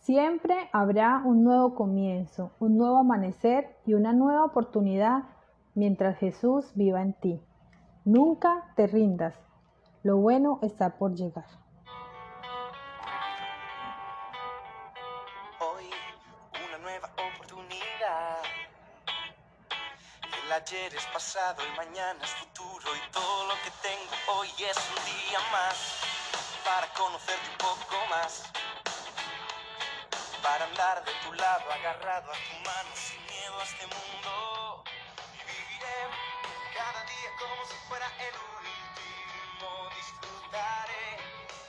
Siempre habrá un nuevo comienzo, un nuevo amanecer y una nueva oportunidad mientras Jesús viva en ti. Nunca te rindas. Lo bueno está por llegar. Hoy una nueva oportunidad. El ayer es pasado, el mañana es futuro y todo lo que tengo hoy es un día más para conocerte un poco más. Para andar de tu lado, agarrado a tu mano, sin miedo a este mundo. Y viviré cada día como si fuera el último. Disfrutaré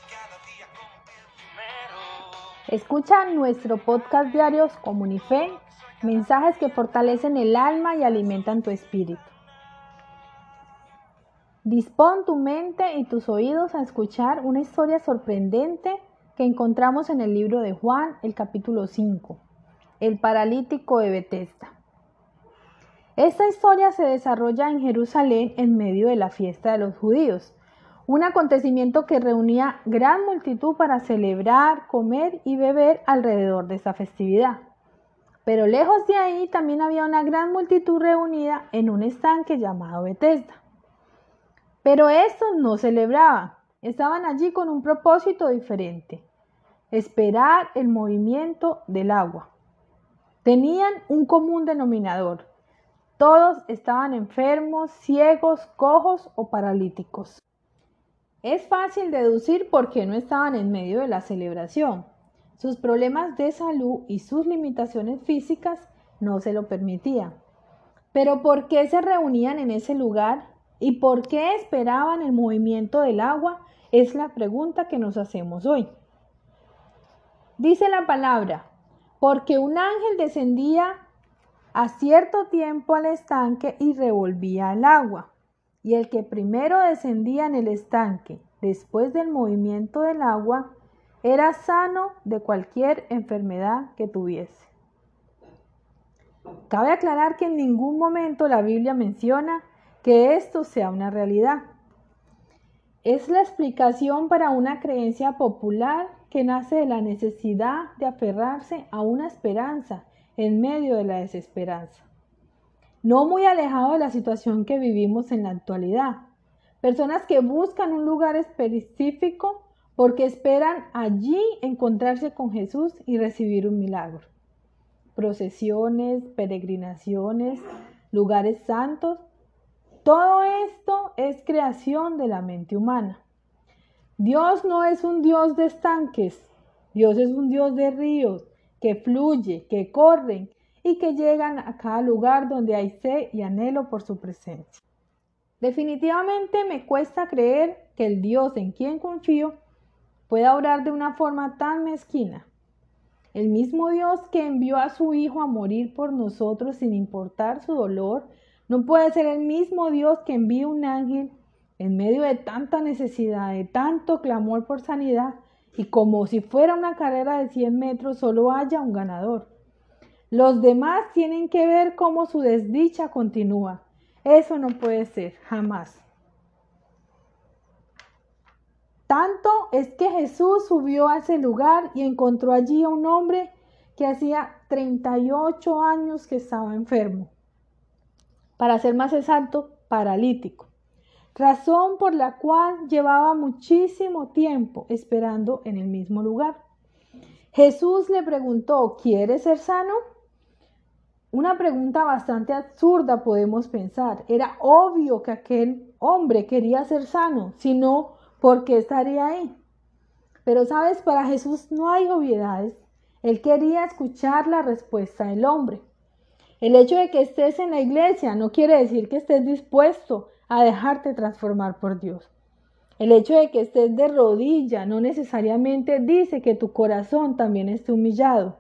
cada día como el primero. Escucha nuestro podcast diarios Comunife, mensajes que fortalecen el alma y alimentan tu espíritu. Dispón tu mente y tus oídos a escuchar una historia sorprendente que encontramos en el libro de Juan, el capítulo 5, el paralítico de Betesda. Esta historia se desarrolla en Jerusalén en medio de la fiesta de los judíos, un acontecimiento que reunía gran multitud para celebrar, comer y beber alrededor de esta festividad. Pero lejos de ahí también había una gran multitud reunida en un estanque llamado Betesda. Pero estos no celebraban, estaban allí con un propósito diferente, esperar el movimiento del agua. Tenían un común denominador. Todos estaban enfermos, ciegos, cojos o paralíticos. Es fácil deducir por qué no estaban en medio de la celebración. Sus problemas de salud y sus limitaciones físicas no se lo permitían. Pero ¿por qué se reunían en ese lugar y por qué esperaban el movimiento del agua? Es la pregunta que nos hacemos hoy. Dice la palabra, porque un ángel descendía a cierto tiempo al estanque y revolvía el agua. Y el que primero descendía en el estanque después del movimiento del agua era sano de cualquier enfermedad que tuviese. Cabe aclarar que en ningún momento la Biblia menciona que esto sea una realidad. Es la explicación para una creencia popular que nace de la necesidad de aferrarse a una esperanza en medio de la desesperanza. No muy alejado de la situación que vivimos en la actualidad. Personas que buscan un lugar específico porque esperan allí encontrarse con Jesús y recibir un milagro. Procesiones, peregrinaciones, lugares santos, todo esto es creación de la mente humana. Dios no es un Dios de estanques, Dios es un Dios de ríos que fluye, que corren y que llegan a cada lugar donde hay sed y anhelo por su presencia. Definitivamente me cuesta creer que el Dios en quien confío pueda orar de una forma tan mezquina. El mismo Dios que envió a su Hijo a morir por nosotros sin importar su dolor, no puede ser el mismo Dios que envía un ángel en medio de tanta necesidad, de tanto clamor por sanidad, y como si fuera una carrera de 100 metros, solo haya un ganador. Los demás tienen que ver cómo su desdicha continúa. Eso no puede ser, jamás. Tanto es que Jesús subió a ese lugar y encontró allí a un hombre que hacía 38 años que estaba enfermo. Para ser más exacto, paralítico razón por la cual llevaba muchísimo tiempo esperando en el mismo lugar. Jesús le preguntó, ¿quieres ser sano? Una pregunta bastante absurda podemos pensar. Era obvio que aquel hombre quería ser sano, si no, ¿por qué estaría ahí? Pero sabes, para Jesús no hay obviedades. Él quería escuchar la respuesta del hombre. El hecho de que estés en la iglesia no quiere decir que estés dispuesto a dejarte transformar por Dios. El hecho de que estés de rodilla no necesariamente dice que tu corazón también esté humillado.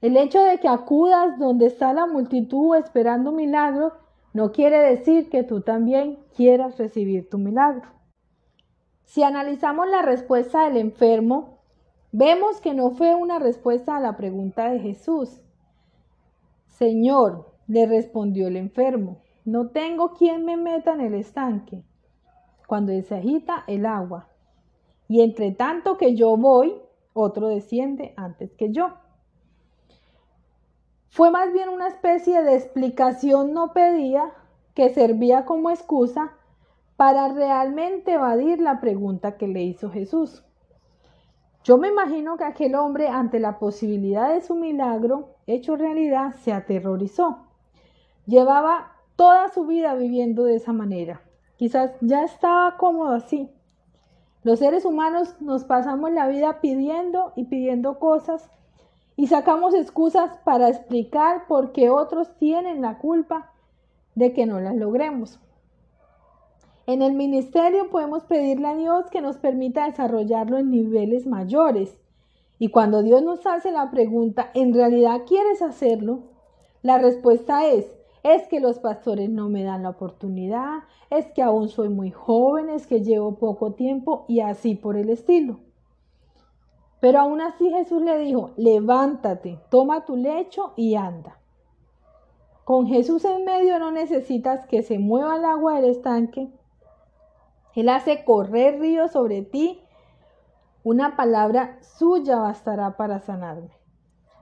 El hecho de que acudas donde está la multitud esperando milagro no quiere decir que tú también quieras recibir tu milagro. Si analizamos la respuesta del enfermo, vemos que no fue una respuesta a la pregunta de Jesús. Señor, le respondió el enfermo, no tengo quien me meta en el estanque cuando se agita el agua. Y entre tanto que yo voy, otro desciende antes que yo. Fue más bien una especie de explicación no pedida que servía como excusa para realmente evadir la pregunta que le hizo Jesús. Yo me imagino que aquel hombre ante la posibilidad de su milagro hecho realidad se aterrorizó. Llevaba toda su vida viviendo de esa manera. Quizás ya estaba cómodo así. Los seres humanos nos pasamos la vida pidiendo y pidiendo cosas y sacamos excusas para explicar por qué otros tienen la culpa de que no las logremos. En el ministerio podemos pedirle a Dios que nos permita desarrollarlo en niveles mayores. Y cuando Dios nos hace la pregunta, ¿en realidad quieres hacerlo? La respuesta es, es que los pastores no me dan la oportunidad, es que aún soy muy joven, es que llevo poco tiempo y así por el estilo. Pero aún así Jesús le dijo, levántate, toma tu lecho y anda. Con Jesús en medio no necesitas que se mueva el agua del estanque. Él hace correr ríos sobre ti. Una palabra suya bastará para sanarme.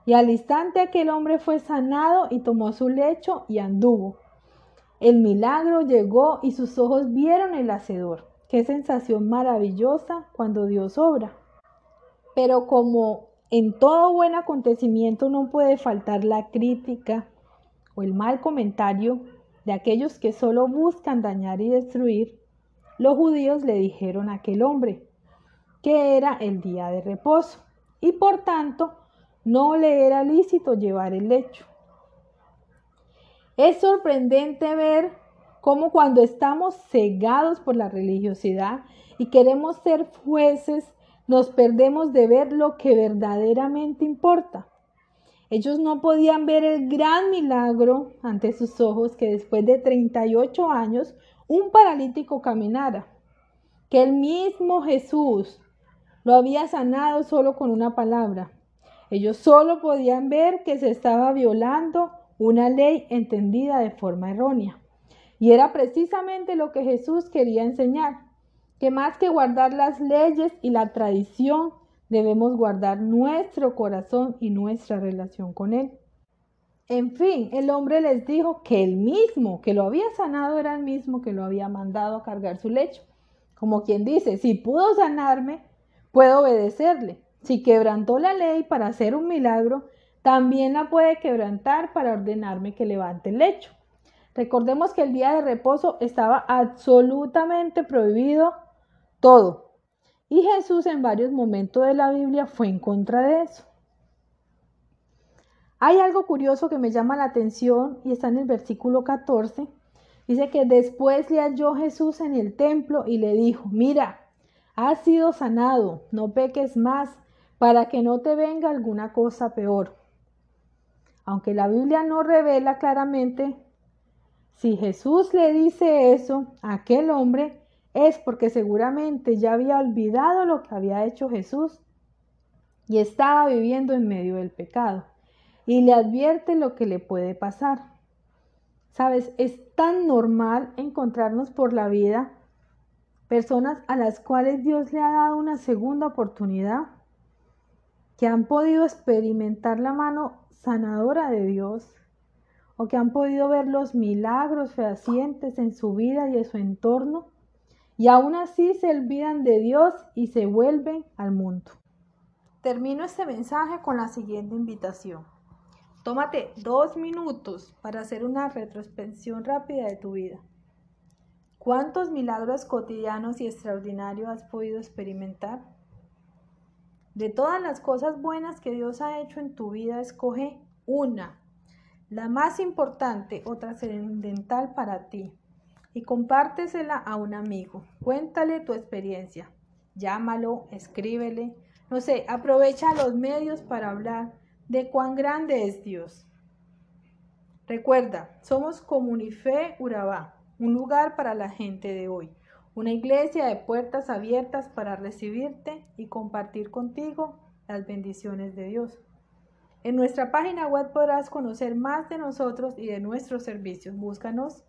Y al instante aquel hombre fue sanado y tomó su lecho y anduvo. El milagro llegó y sus ojos vieron el hacedor. Qué sensación maravillosa cuando Dios obra. Pero como en todo buen acontecimiento no puede faltar la crítica o el mal comentario de aquellos que solo buscan dañar y destruir, los judíos le dijeron a aquel hombre que era el día de reposo y por tanto no le era lícito llevar el lecho. Es sorprendente ver cómo cuando estamos cegados por la religiosidad y queremos ser jueces nos perdemos de ver lo que verdaderamente importa. Ellos no podían ver el gran milagro ante sus ojos que después de 38 años un paralítico caminara, que el mismo Jesús lo había sanado solo con una palabra. Ellos solo podían ver que se estaba violando una ley entendida de forma errónea. Y era precisamente lo que Jesús quería enseñar que más que guardar las leyes y la tradición, debemos guardar nuestro corazón y nuestra relación con Él. En fin, el hombre les dijo que el mismo que lo había sanado era el mismo que lo había mandado a cargar su lecho. Como quien dice, si pudo sanarme, puedo obedecerle. Si quebrantó la ley para hacer un milagro, también la puede quebrantar para ordenarme que levante el lecho. Recordemos que el día de reposo estaba absolutamente prohibido todo. Y Jesús en varios momentos de la Biblia fue en contra de eso. Hay algo curioso que me llama la atención y está en el versículo 14. Dice que después le halló Jesús en el templo y le dijo, mira, has sido sanado, no peques más, para que no te venga alguna cosa peor. Aunque la Biblia no revela claramente, si Jesús le dice eso a aquel hombre, es porque seguramente ya había olvidado lo que había hecho Jesús y estaba viviendo en medio del pecado y le advierte lo que le puede pasar. Sabes, es tan normal encontrarnos por la vida personas a las cuales Dios le ha dado una segunda oportunidad, que han podido experimentar la mano sanadora de Dios o que han podido ver los milagros fehacientes en su vida y en su entorno y aún así se olvidan de Dios y se vuelven al mundo. Termino este mensaje con la siguiente invitación. Tómate dos minutos para hacer una retrospección rápida de tu vida. ¿Cuántos milagros cotidianos y extraordinarios has podido experimentar? De todas las cosas buenas que Dios ha hecho en tu vida, escoge una, la más importante o trascendental para ti y compártesela a un amigo. Cuéntale tu experiencia. Llámalo, escríbele. No sé, aprovecha los medios para hablar de cuán grande es Dios. Recuerda, somos Comunife Urabá, un lugar para la gente de hoy, una iglesia de puertas abiertas para recibirte y compartir contigo las bendiciones de Dios. En nuestra página web podrás conocer más de nosotros y de nuestros servicios. Búscanos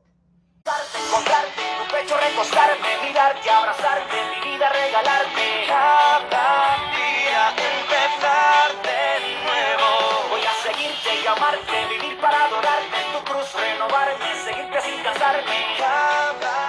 pecho mirarte, abrazarte, mi vida regalarte. amarte, vivir para adorarte, tu cruz renovarme, seguirte sin cansarme.